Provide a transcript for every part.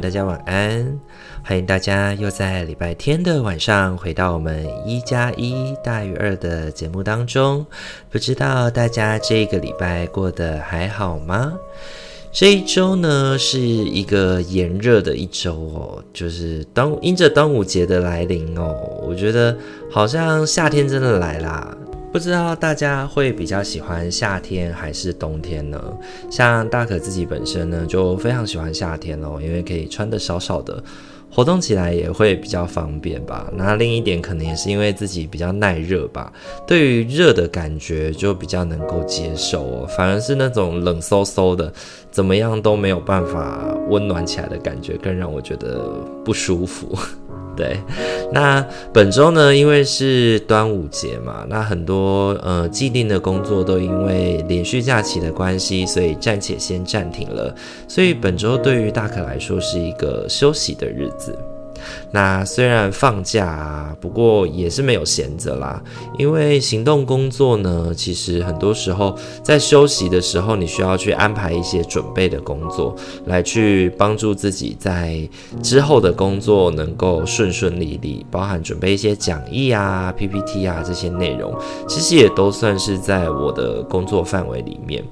大家晚安！欢迎大家又在礼拜天的晚上回到我们一加一大于二的节目当中。不知道大家这个礼拜过得还好吗？这一周呢是一个炎热的一周哦，就是端，因着端午节的来临哦，我觉得好像夏天真的来啦。不知道大家会比较喜欢夏天还是冬天呢？像大可自己本身呢，就非常喜欢夏天哦，因为可以穿得少少的，活动起来也会比较方便吧。那另一点可能也是因为自己比较耐热吧，对于热的感觉就比较能够接受哦。反而是那种冷飕飕的，怎么样都没有办法温暖起来的感觉，更让我觉得不舒服。对，那本周呢，因为是端午节嘛，那很多呃既定的工作都因为连续假期的关系，所以暂且先暂停了。所以本周对于大可来说是一个休息的日子。那虽然放假啊，不过也是没有闲着啦。因为行动工作呢，其实很多时候在休息的时候，你需要去安排一些准备的工作，来去帮助自己在之后的工作能够顺顺利利，包含准备一些讲义啊、PPT 啊这些内容，其实也都算是在我的工作范围里面。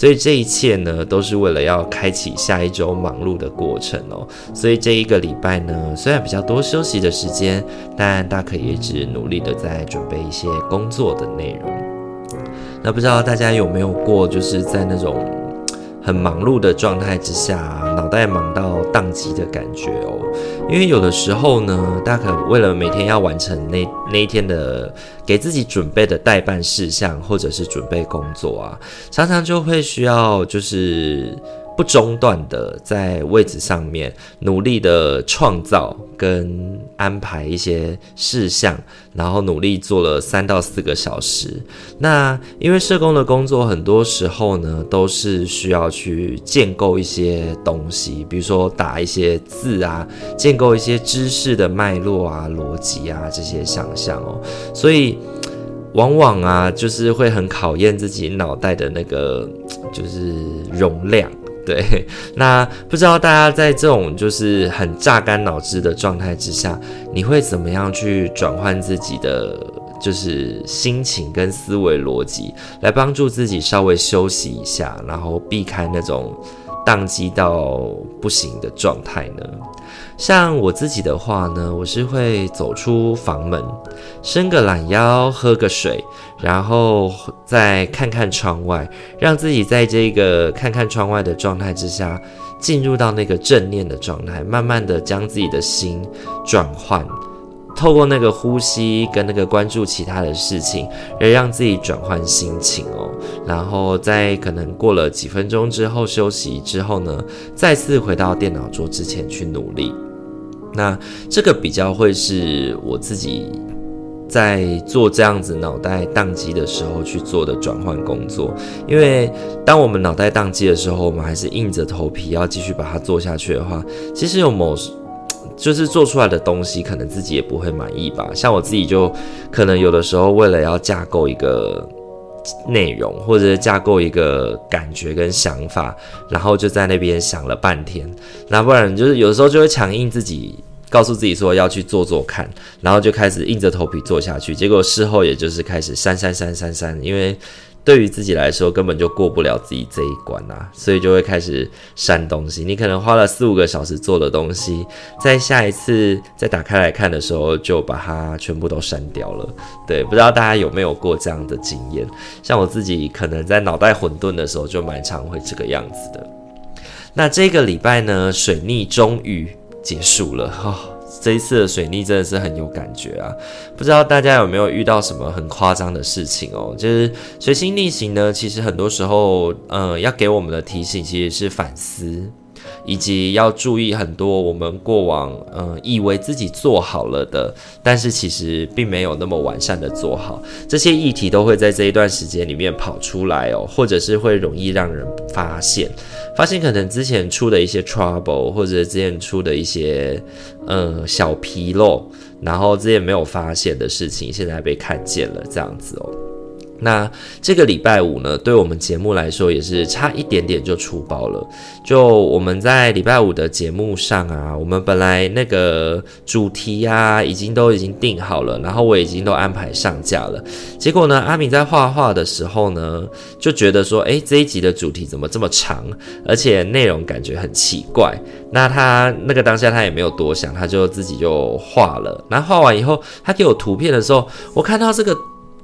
所以这一切呢，都是为了要开启下一周忙碌的过程哦。所以这一个礼拜呢，虽然比较多休息的时间，但大可也一直努力的在准备一些工作的内容。那不知道大家有没有过，就是在那种。很忙碌的状态之下，脑袋忙到宕机的感觉哦。因为有的时候呢，大可为了每天要完成那那一天的给自己准备的代办事项，或者是准备工作啊，常常就会需要就是。不中断的在位置上面努力的创造跟安排一些事项，然后努力做了三到四个小时。那因为社工的工作很多时候呢，都是需要去建构一些东西，比如说打一些字啊，建构一些知识的脉络啊、逻辑啊这些想象哦。所以往往啊，就是会很考验自己脑袋的那个就是容量。对，那不知道大家在这种就是很榨干脑汁的状态之下，你会怎么样去转换自己的就是心情跟思维逻辑，来帮助自己稍微休息一下，然后避开那种宕机到不行的状态呢？像我自己的话呢，我是会走出房门，伸个懒腰，喝个水，然后再看看窗外，让自己在这个看看窗外的状态之下，进入到那个正念的状态，慢慢的将自己的心转换，透过那个呼吸跟那个关注其他的事情，来让自己转换心情哦。然后在可能过了几分钟之后休息之后呢，再次回到电脑桌之前去努力。那这个比较会是我自己在做这样子脑袋宕机的时候去做的转换工作，因为当我们脑袋宕机的时候，我们还是硬着头皮要继续把它做下去的话，其实有某就是做出来的东西，可能自己也不会满意吧。像我自己就可能有的时候为了要架构一个。内容或者架构一个感觉跟想法，然后就在那边想了半天，那不然就是有时候就会强硬自己，告诉自己说要去做做看，然后就开始硬着头皮做下去，结果事后也就是开始删删删删删，因为。对于自己来说，根本就过不了自己这一关啊，所以就会开始删东西。你可能花了四五个小时做的东西，在下一次再打开来看的时候，就把它全部都删掉了。对，不知道大家有没有过这样的经验？像我自己，可能在脑袋混沌的时候，就蛮常会这个样子的。那这个礼拜呢，水逆终于结束了哈。这一次的水逆真的是很有感觉啊！不知道大家有没有遇到什么很夸张的事情哦？就是随心逆行呢，其实很多时候，嗯，要给我们的提醒其实是反思。以及要注意很多我们过往嗯、以为自己做好了的，但是其实并没有那么完善的做好，这些议题都会在这一段时间里面跑出来哦，或者是会容易让人发现，发现可能之前出的一些 trouble，或者之前出的一些嗯、呃、小纰漏，然后之前没有发现的事情，现在被看见了，这样子哦。那这个礼拜五呢，对我们节目来说也是差一点点就出包了。就我们在礼拜五的节目上啊，我们本来那个主题啊，已经都已经定好了，然后我已经都安排上架了。结果呢，阿明在画画的时候呢，就觉得说，诶，这一集的主题怎么这么长，而且内容感觉很奇怪。那他那个当下他也没有多想，他就自己就画了。那画完以后，他给我图片的时候，我看到这个。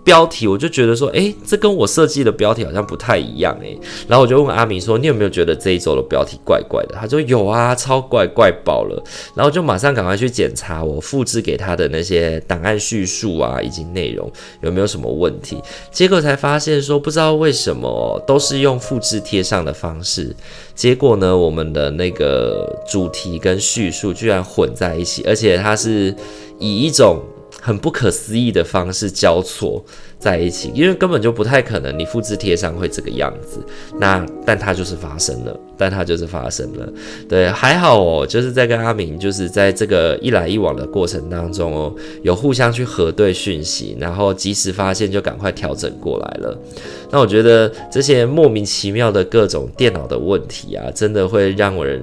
标题我就觉得说，诶，这跟我设计的标题好像不太一样诶。然后我就问阿明说，你有没有觉得这一周的标题怪怪的？他说有啊，超怪，怪爆了。然后就马上赶快去检查我复制给他的那些档案叙述啊，以及内容有没有什么问题。结果才发现说，不知道为什么都是用复制贴上的方式。结果呢，我们的那个主题跟叙述居然混在一起，而且它是以一种。很不可思议的方式交错在一起，因为根本就不太可能，你复制贴上会这个样子。那但它就是发生了，但它就是发生了。对，还好哦，就是在跟阿明，就是在这个一来一往的过程当中哦，有互相去核对讯息，然后及时发现就赶快调整过来了。那我觉得这些莫名其妙的各种电脑的问题啊，真的会让人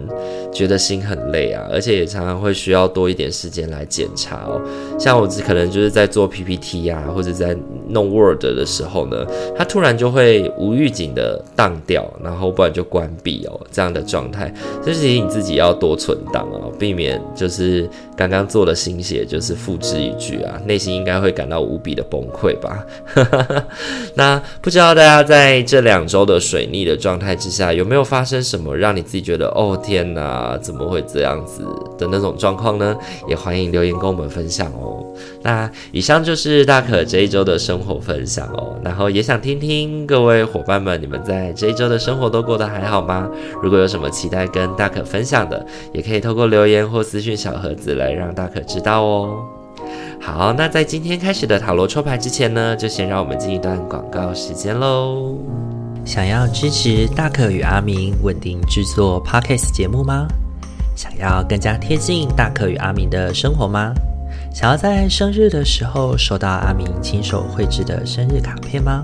觉得心很累啊，而且也常常会需要多一点时间来检查哦。像我只可能就是在做 PPT 啊，或者在弄 Word 的时候呢，它突然就会无预警的当掉，然后不然就关闭哦，这样的状态，所以你自己要多存档哦，避免就是刚刚做的心血就是付之一炬啊，内心应该会感到无比的崩溃吧。那不知道。大家在这两周的水逆的状态之下，有没有发生什么让你自己觉得哦天哪，怎么会这样子的那种状况呢？也欢迎留言跟我们分享哦。那以上就是大可这一周的生活分享哦。然后也想听听各位伙伴们，你们在这一周的生活都过得还好吗？如果有什么期待跟大可分享的，也可以透过留言或私讯小盒子来让大可知道哦。好，那在今天开始的塔罗抽牌之前呢，就先让我们进一段广告时间喽。想要支持大可与阿明稳定制作 Podcast 节目吗？想要更加贴近大可与阿明的生活吗？想要在生日的时候收到阿明亲手绘制的生日卡片吗？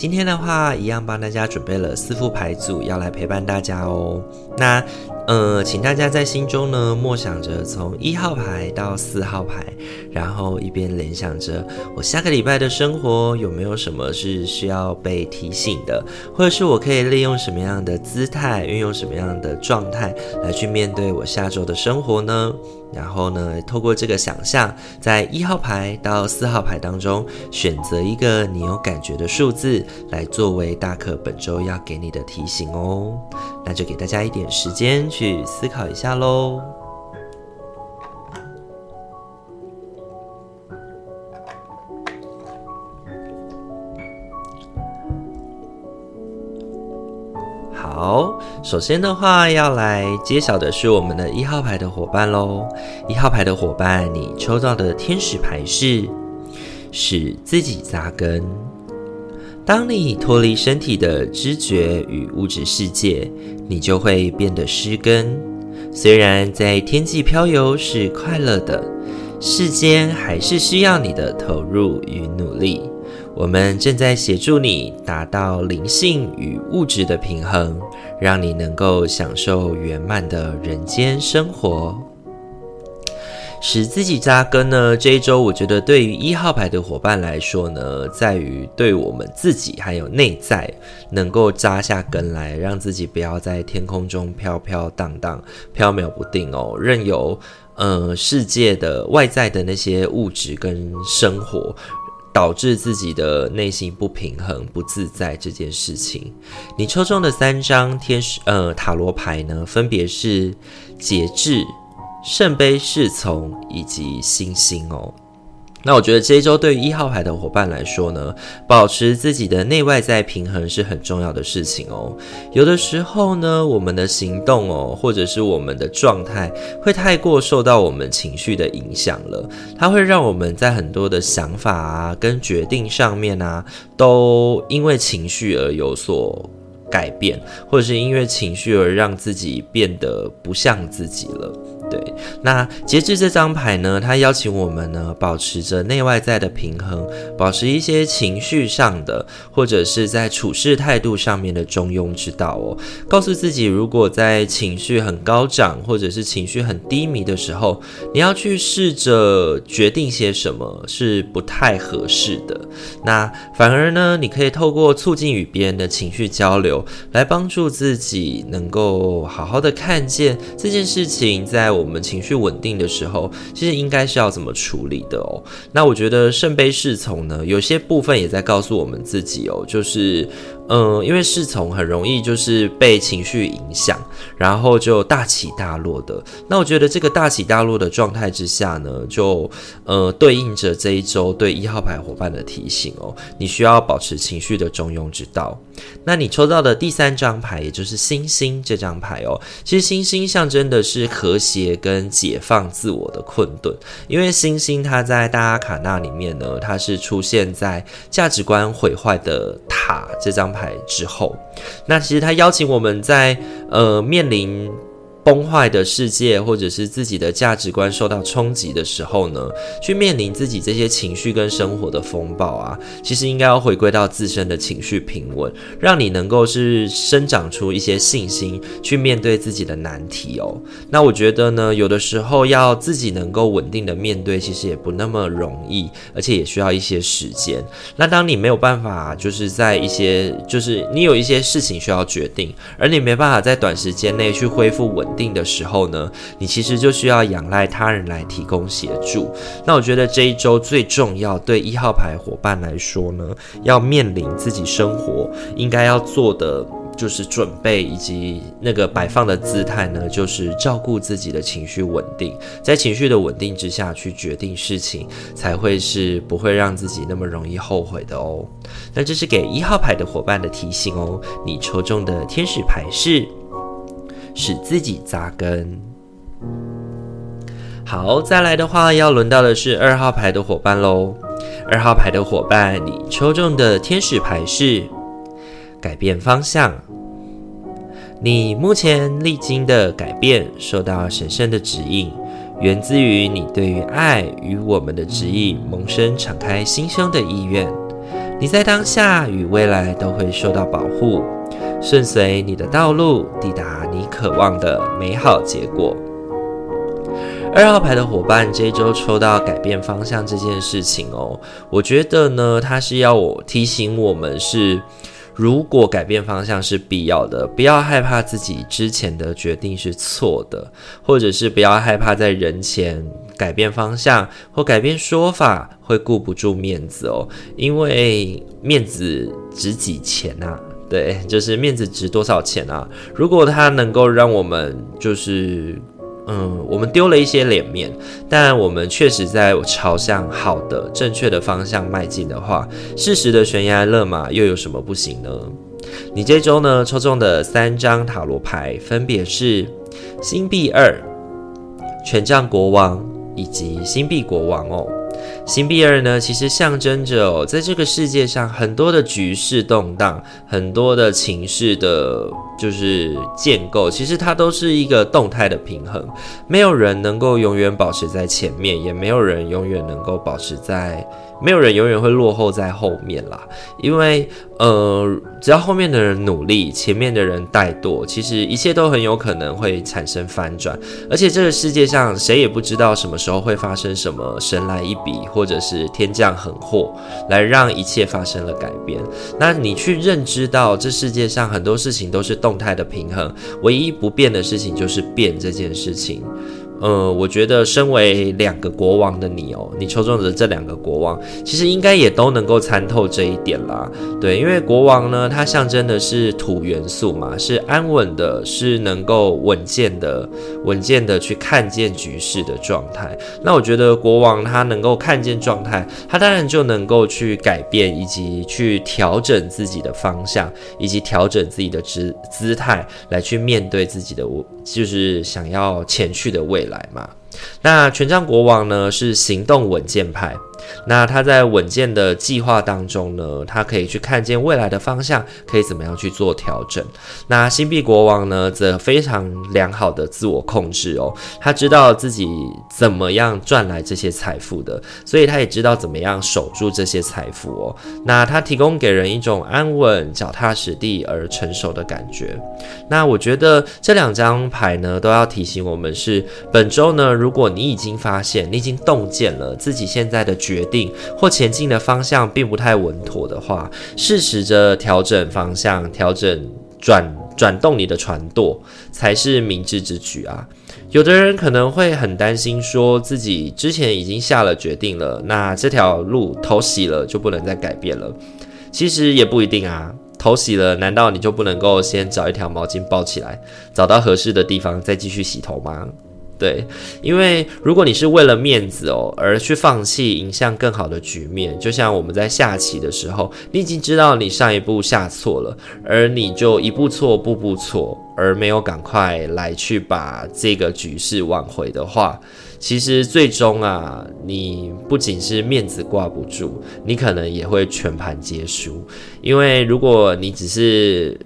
今天的话，一样帮大家准备了四副牌组，要来陪伴大家哦。那，呃，请大家在心中呢默想着从一号牌到四号牌，然后一边联想着我下个礼拜的生活有没有什么是需要被提醒的，或者是我可以利用什么样的姿态，运用什么样的状态来去面对我下周的生活呢？然后呢，透过这个想象，在一号牌到四号牌当中，选择一个你有感觉的数字，来作为大可本周要给你的提醒哦。那就给大家一点时间去思考一下喽。好，首先的话要来揭晓的是我们的一号牌的伙伴喽。一号牌的伙伴，你抽到的天使牌是使自己扎根。当你脱离身体的知觉与物质世界，你就会变得失根。虽然在天际飘游是快乐的，世间还是需要你的投入与努力。我们正在协助你达到灵性与物质的平衡，让你能够享受圆满的人间生活。使自己扎根呢？这一周我觉得对于一号牌的伙伴来说呢，在于对我们自己还有内在能够扎下根来，让自己不要在天空中飘飘荡荡、飘渺不定哦，任由呃世界的外在的那些物质跟生活。导致自己的内心不平衡、不自在这件事情。你抽中的三张天使呃塔罗牌呢，分别是节制、圣杯侍从以及星星哦。那我觉得这一周对于一号牌的伙伴来说呢，保持自己的内外在平衡是很重要的事情哦。有的时候呢，我们的行动哦，或者是我们的状态，会太过受到我们情绪的影响了，它会让我们在很多的想法啊跟决定上面啊，都因为情绪而有所改变，或者是因为情绪而让自己变得不像自己了。对，那截至这张牌呢，它邀请我们呢，保持着内外在的平衡，保持一些情绪上的，或者是在处事态度上面的中庸之道哦。告诉自己，如果在情绪很高涨，或者是情绪很低迷的时候，你要去试着决定些什么，是不太合适的。那反而呢，你可以透过促进与别人的情绪交流，来帮助自己能够好好的看见这件事情在。我们情绪稳定的时候，其实应该是要怎么处理的哦？那我觉得圣杯侍从呢，有些部分也在告诉我们自己哦，就是。嗯，因为侍从很容易就是被情绪影响，然后就大起大落的。那我觉得这个大起大落的状态之下呢，就呃对应着这一周对一号牌伙伴的提醒哦，你需要保持情绪的中庸之道。那你抽到的第三张牌，也就是星星这张牌哦，其实星星象征的是和谐跟解放自我的困顿，因为星星它在大阿卡那里面呢，它是出现在价值观毁坏的塔这张牌之后，那其实他邀请我们在呃面临。崩坏的世界，或者是自己的价值观受到冲击的时候呢，去面临自己这些情绪跟生活的风暴啊，其实应该要回归到自身的情绪平稳，让你能够是生长出一些信心，去面对自己的难题哦。那我觉得呢，有的时候要自己能够稳定的面对，其实也不那么容易，而且也需要一些时间。那当你没有办法，就是在一些，就是你有一些事情需要决定，而你没办法在短时间内去恢复稳。定的时候呢，你其实就需要仰赖他人来提供协助。那我觉得这一周最重要，对一号牌伙伴来说呢，要面临自己生活应该要做的就是准备，以及那个摆放的姿态呢，就是照顾自己的情绪稳定，在情绪的稳定之下去决定事情，才会是不会让自己那么容易后悔的哦。那这是给一号牌的伙伴的提醒哦。你抽中的天使牌是。使自己扎根。好，再来的话，要轮到的是二号牌的伙伴喽。二号牌的伙伴，你抽中的天使牌是改变方向。你目前历经的改变，受到神圣的指引，源自于你对于爱与我们的指引萌生敞开心胸的意愿。你在当下与未来都会受到保护。顺随你的道路，抵达你渴望的美好结果。二号牌的伙伴，这一周抽到改变方向这件事情哦，我觉得呢，它是要我提醒我们是，如果改变方向是必要的，不要害怕自己之前的决定是错的，或者是不要害怕在人前改变方向或改变说法会顾不住面子哦，因为面子值几钱啊？对，就是面子值多少钱啊？如果它能够让我们就是，嗯，我们丢了一些脸面，但我们确实在朝向好的、正确的方向迈进的话，适时的悬崖勒马又有什么不行呢？你这周呢，抽中的三张塔罗牌分别是星币二、权杖国王以及星币国王哦。星币二呢，其实象征着哦，在这个世界上很多的局势动荡，很多的情势的，就是建构，其实它都是一个动态的平衡。没有人能够永远保持在前面，也没有人永远能够保持在。没有人永远会落后在后面啦，因为呃，只要后面的人努力，前面的人怠惰，其实一切都很有可能会产生翻转。而且这个世界上谁也不知道什么时候会发生什么神来一笔，或者是天降横祸，来让一切发生了改变。那你去认知到这世界上很多事情都是动动态的平衡，唯一不变的事情就是变这件事情。呃，我觉得身为两个国王的你哦，你抽中的这两个国王，其实应该也都能够参透这一点啦。对，因为国王呢，它象征的是土元素嘛，是安稳的，是能够稳健的、稳健的去看见局势的状态。那我觉得国王他能够看见状态，他当然就能够去改变以及去调整自己的方向，以及调整自己的姿姿态，来去面对自己的，就是想要前去的未来。来嘛，那权杖国王呢，是行动稳健派。那他在稳健的计划当中呢，他可以去看见未来的方向，可以怎么样去做调整。那星币国王呢，则非常良好的自我控制哦，他知道自己怎么样赚来这些财富的，所以他也知道怎么样守住这些财富哦。那他提供给人一种安稳、脚踏实地而成熟的感觉。那我觉得这两张牌呢，都要提醒我们是本周呢，如如果你已经发现你已经洞见了自己现在的决定或前进的方向并不太稳妥的话，适时着调整方向，调整转转动你的船舵，才是明智之举啊！有的人可能会很担心，说自己之前已经下了决定了，那这条路头洗了就不能再改变了。其实也不一定啊，头洗了，难道你就不能够先找一条毛巾包起来，找到合适的地方再继续洗头吗？对，因为如果你是为了面子哦而去放弃迎向更好的局面，就像我们在下棋的时候，你已经知道你上一步下错了，而你就一步错步步错，而没有赶快来去把这个局势挽回的话，其实最终啊，你不仅是面子挂不住，你可能也会全盘皆输。因为如果你只是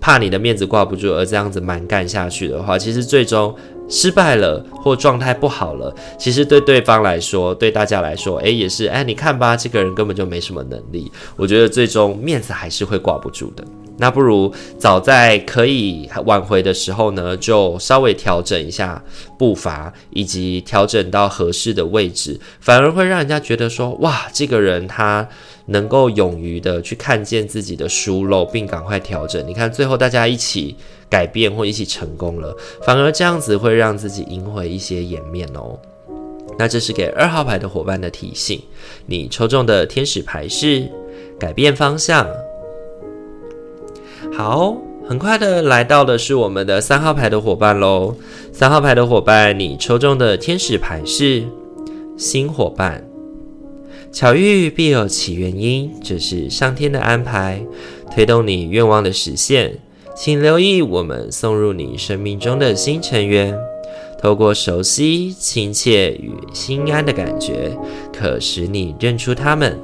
怕你的面子挂不住而这样子蛮干下去的话，其实最终。失败了或状态不好了，其实对对方来说，对大家来说，诶，也是，诶，你看吧，这个人根本就没什么能力。我觉得最终面子还是会挂不住的。那不如早在可以挽回的时候呢，就稍微调整一下步伐，以及调整到合适的位置，反而会让人家觉得说，哇，这个人他能够勇于的去看见自己的疏漏，并赶快调整。你看，最后大家一起。改变或一起成功了，反而这样子会让自己赢回一些颜面哦。那这是给二号牌的伙伴的提醒。你抽中的天使牌是改变方向。好，很快的来到的是我们的三号牌的伙伴喽。三号牌的伙伴，你抽中的天使牌是新伙伴。巧遇必有其原因，这是上天的安排，推动你愿望的实现。请留意我们送入你生命中的新成员，透过熟悉、亲切与心安的感觉，可使你认出他们。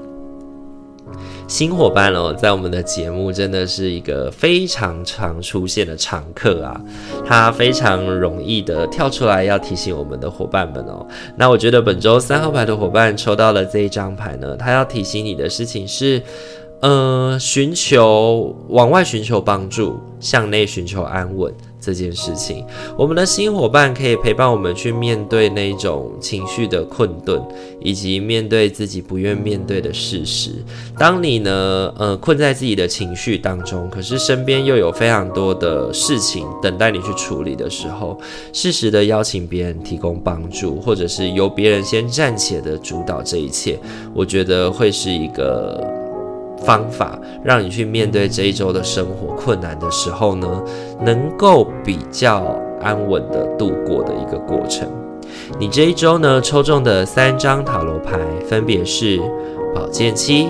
新伙伴哦，在我们的节目真的是一个非常常出现的常客啊，他非常容易的跳出来要提醒我们的伙伴们哦。那我觉得本周三号牌的伙伴抽到了这一张牌呢，他要提醒你的事情是。呃，寻求往外寻求帮助，向内寻求安稳这件事情，我们的新伙伴可以陪伴我们去面对那种情绪的困顿，以及面对自己不愿面对的事实。当你呢，呃，困在自己的情绪当中，可是身边又有非常多的事情等待你去处理的时候，适时的邀请别人提供帮助，或者是由别人先暂且的主导这一切，我觉得会是一个。方法让你去面对这一周的生活困难的时候呢，能够比较安稳的度过的一个过程。你这一周呢，抽中的三张塔罗牌分别是宝剑七、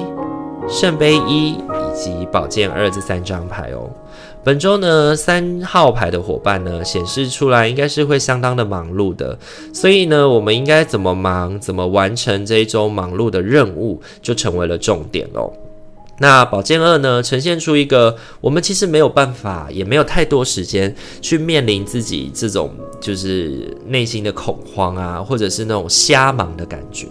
圣杯一以及宝剑二这三张牌哦。本周呢，三号牌的伙伴呢，显示出来应该是会相当的忙碌的，所以呢，我们应该怎么忙，怎么完成这一周忙碌的任务，就成为了重点哦。那宝剑二呢，呈现出一个我们其实没有办法，也没有太多时间去面临自己这种就是内心的恐慌啊，或者是那种瞎忙的感觉。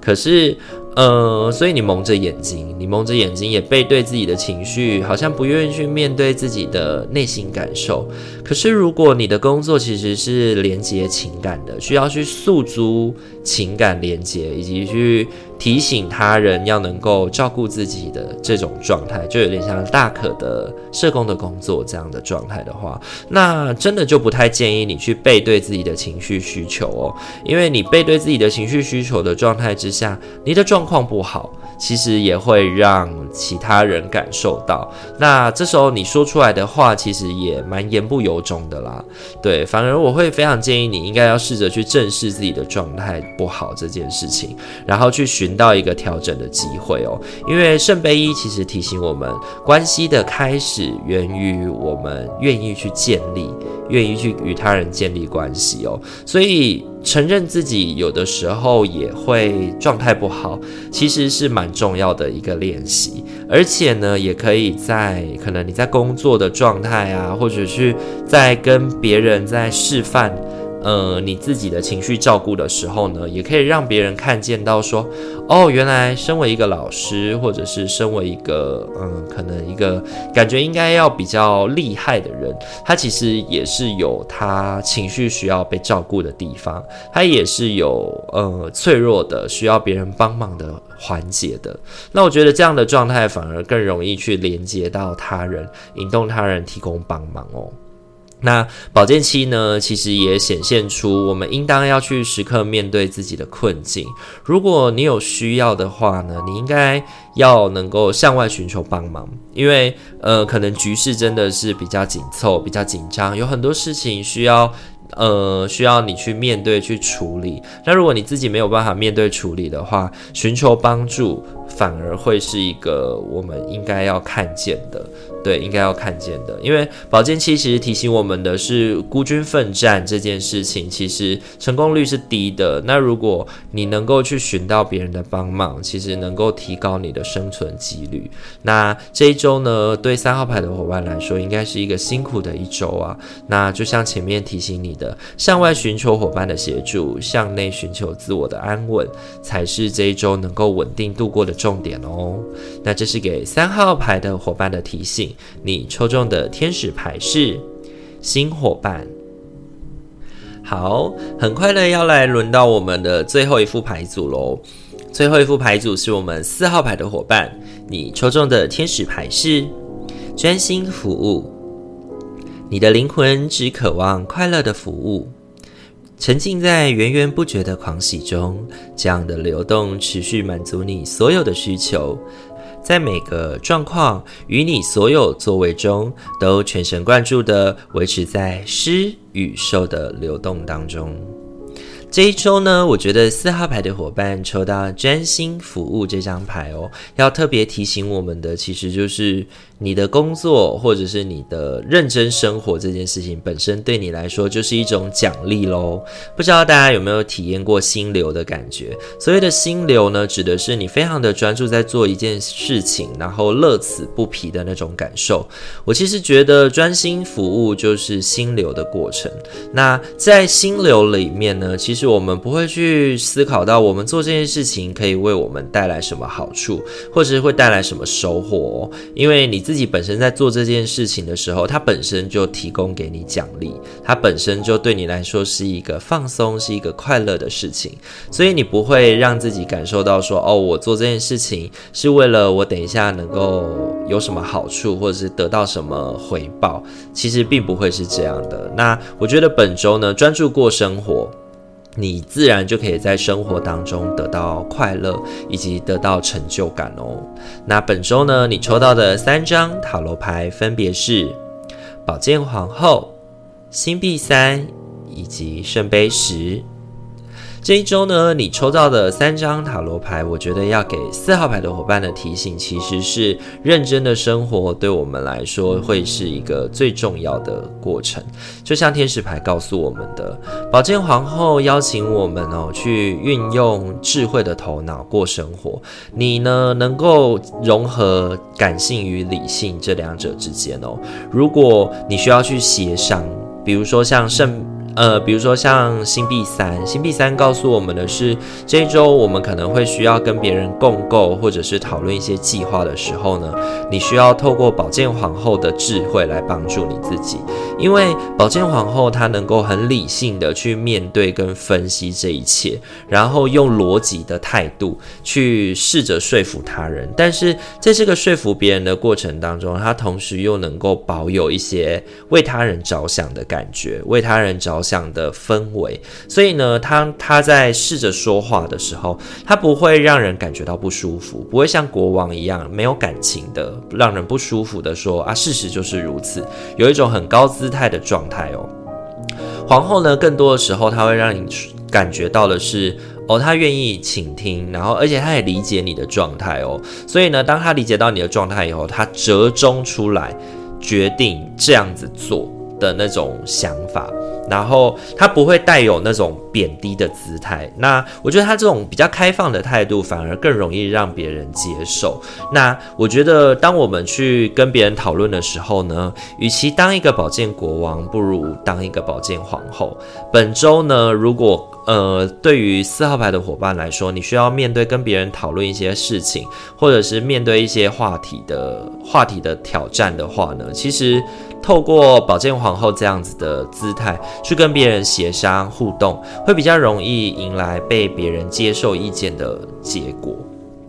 可是，呃，所以你蒙着眼睛，你蒙着眼睛也背对自己的情绪，好像不愿意去面对自己的内心感受。可是，如果你的工作其实是连接情感的，需要去诉诸情感连接，以及去提醒他人要能够照顾自己的这种状态，就有点像大可的社工的工作这样的状态的话，那真的就不太建议你去背对自己的情绪需求哦，因为你背对自己的情绪需求的状态之下，你的状况不好，其实也会让其他人感受到。那这时候你说出来的话，其实也蛮言不由中的啦。对，反而我会非常建议你应该要试着去正视自己的状态。不好这件事情，然后去寻到一个调整的机会哦。因为圣杯一其实提醒我们，关系的开始源于我们愿意去建立，愿意去与他人建立关系哦。所以承认自己有的时候也会状态不好，其实是蛮重要的一个练习。而且呢，也可以在可能你在工作的状态啊，或者是在跟别人在示范。呃，你自己的情绪照顾的时候呢，也可以让别人看见到说，哦，原来身为一个老师，或者是身为一个，嗯，可能一个感觉应该要比较厉害的人，他其实也是有他情绪需要被照顾的地方，他也是有呃脆弱的，需要别人帮忙的环节的。那我觉得这样的状态反而更容易去连接到他人，引动他人提供帮忙哦。那保健期呢，其实也显现出我们应当要去时刻面对自己的困境。如果你有需要的话呢，你应该要能够向外寻求帮忙，因为呃，可能局势真的是比较紧凑、比较紧张，有很多事情需要。呃，需要你去面对、去处理。那如果你自己没有办法面对处理的话，寻求帮助反而会是一个我们应该要看见的，对，应该要看见的。因为宝剑七其实提醒我们的是，孤军奋战这件事情其实成功率是低的。那如果你能够去寻到别人的帮忙，其实能够提高你的生存几率。那这一周呢，对三号牌的伙伴来说，应该是一个辛苦的一周啊。那就像前面提醒你的。向外寻求伙伴的协助，向内寻求自我的安稳，才是这一周能够稳定度过的重点哦。那这是给三号牌的伙伴的提醒。你抽中的天使牌是新伙伴。好，很快的要来轮到我们的最后一副牌组喽。最后一副牌组是我们四号牌的伙伴，你抽中的天使牌是专心服务。你的灵魂只渴望快乐的服务，沉浸在源源不绝的狂喜中，这样的流动持续满足你所有的需求，在每个状况与你所有作为中，都全神贯注地维持在施与受的流动当中。这一周呢，我觉得四号牌的伙伴抽到专心服务这张牌哦，要特别提醒我们的，其实就是你的工作或者是你的认真生活这件事情本身对你来说就是一种奖励喽。不知道大家有没有体验过心流的感觉？所谓的心流呢，指的是你非常的专注在做一件事情，然后乐此不疲的那种感受。我其实觉得专心服务就是心流的过程。那在心流里面呢，其实。我们不会去思考到我们做这件事情可以为我们带来什么好处，或者是会带来什么收获哦。因为你自己本身在做这件事情的时候，它本身就提供给你奖励，它本身就对你来说是一个放松，是一个快乐的事情。所以你不会让自己感受到说，哦，我做这件事情是为了我等一下能够有什么好处，或者是得到什么回报。其实并不会是这样的。那我觉得本周呢，专注过生活。你自然就可以在生活当中得到快乐，以及得到成就感哦。那本周呢，你抽到的三张塔罗牌分别是宝剑皇后、星币三以及圣杯十。这一周呢，你抽到的三张塔罗牌，我觉得要给四号牌的伙伴的提醒，其实是认真的生活对我们来说会是一个最重要的过程。就像天使牌告诉我们的，宝剑皇后邀请我们哦，去运用智慧的头脑过生活。你呢，能够融合感性与理性这两者之间哦。如果你需要去协商，比如说像圣。呃，比如说像星币三，星币三告诉我们的是，这一周我们可能会需要跟别人共构或者是讨论一些计划的时候呢，你需要透过宝剑皇后的智慧来帮助你自己，因为宝剑皇后她能够很理性的去面对跟分析这一切，然后用逻辑的态度去试着说服他人，但是在这个说服别人的过程当中，她同时又能够保有一些为他人着想的感觉，为他人着想的氛围，所以呢，他他在试着说话的时候，他不会让人感觉到不舒服，不会像国王一样没有感情的让人不舒服的说啊，事实就是如此，有一种很高姿态的状态哦。皇后呢，更多的时候，他会让你感觉到的是哦，他愿意倾听，然后而且他也理解你的状态哦，所以呢，当他理解到你的状态以后，他折中出来决定这样子做。的那种想法。然后他不会带有那种贬低的姿态，那我觉得他这种比较开放的态度反而更容易让别人接受。那我觉得当我们去跟别人讨论的时候呢，与其当一个保健国王，不如当一个保健皇后。本周呢，如果呃对于四号牌的伙伴来说，你需要面对跟别人讨论一些事情，或者是面对一些话题的话题的挑战的话呢，其实。透过宝剑皇后这样子的姿态去跟别人协商互动，会比较容易迎来被别人接受意见的结果。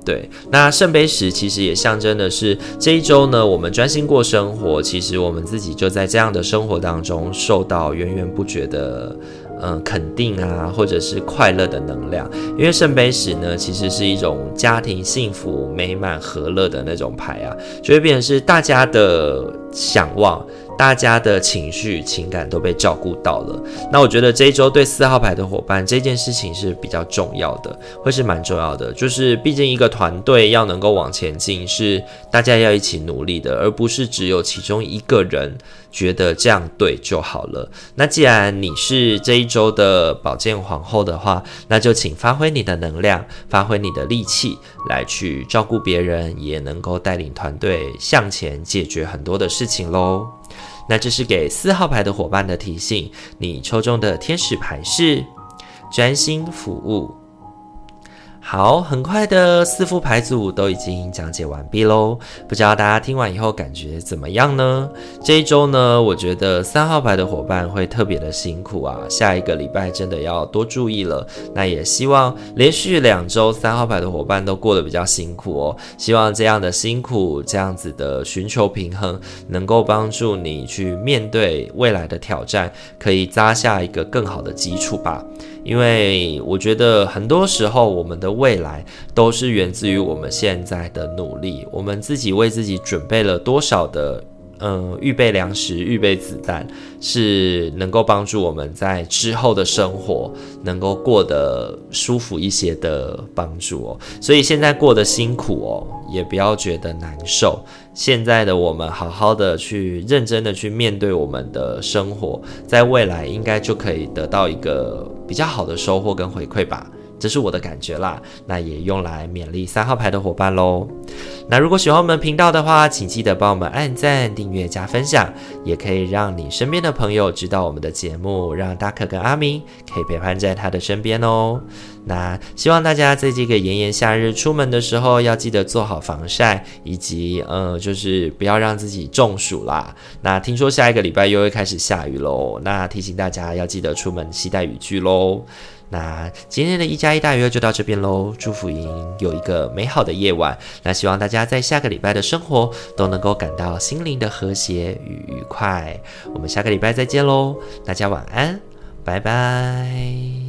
对，那圣杯十其实也象征的是这一周呢，我们专心过生活，其实我们自己就在这样的生活当中受到源源不绝的。嗯，肯定啊，或者是快乐的能量，因为圣杯十呢，其实是一种家庭幸福、美满、和乐的那种牌啊，就会变成是大家的想望，大家的情绪、情感都被照顾到了。那我觉得这一周对四号牌的伙伴，这件事情是比较重要的，会是蛮重要的。就是毕竟一个团队要能够往前进，是大家要一起努力的，而不是只有其中一个人。觉得这样对就好了。那既然你是这一周的宝剑皇后的话，那就请发挥你的能量，发挥你的力气，来去照顾别人，也能够带领团队向前，解决很多的事情喽。那这是给四号牌的伙伴的提醒。你抽中的天使牌是专心服务。好，很快的四副牌组都已经讲解完毕喽。不知道大家听完以后感觉怎么样呢？这一周呢，我觉得三号牌的伙伴会特别的辛苦啊。下一个礼拜真的要多注意了。那也希望连续两周三号牌的伙伴都过得比较辛苦哦。希望这样的辛苦，这样子的寻求平衡，能够帮助你去面对未来的挑战，可以扎下一个更好的基础吧。因为我觉得很多时候，我们的未来都是源自于我们现在的努力。我们自己为自己准备了多少的，嗯，预备粮食、预备子弹，是能够帮助我们在之后的生活能够过得舒服一些的帮助哦。所以现在过得辛苦哦，也不要觉得难受。现在的我们好好的去认真的去面对我们的生活，在未来应该就可以得到一个比较好的收获跟回馈吧，这是我的感觉啦。那也用来勉励三号牌的伙伴喽。那如果喜欢我们频道的话，请记得帮我们按赞、订阅、加分享，也可以让你身边的朋友知道我们的节目，让大可跟阿明可以陪伴在他的身边哦。那希望大家在这个炎炎夏日出门的时候，要记得做好防晒，以及呃，就是不要让自己中暑啦。那听说下一个礼拜又会开始下雨喽，那提醒大家要记得出门携带雨具喽。那今天的一加一大于二就到这边喽，祝福您有一个美好的夜晚。那希望大家在下个礼拜的生活都能够感到心灵的和谐与愉快。我们下个礼拜再见喽，大家晚安，拜拜。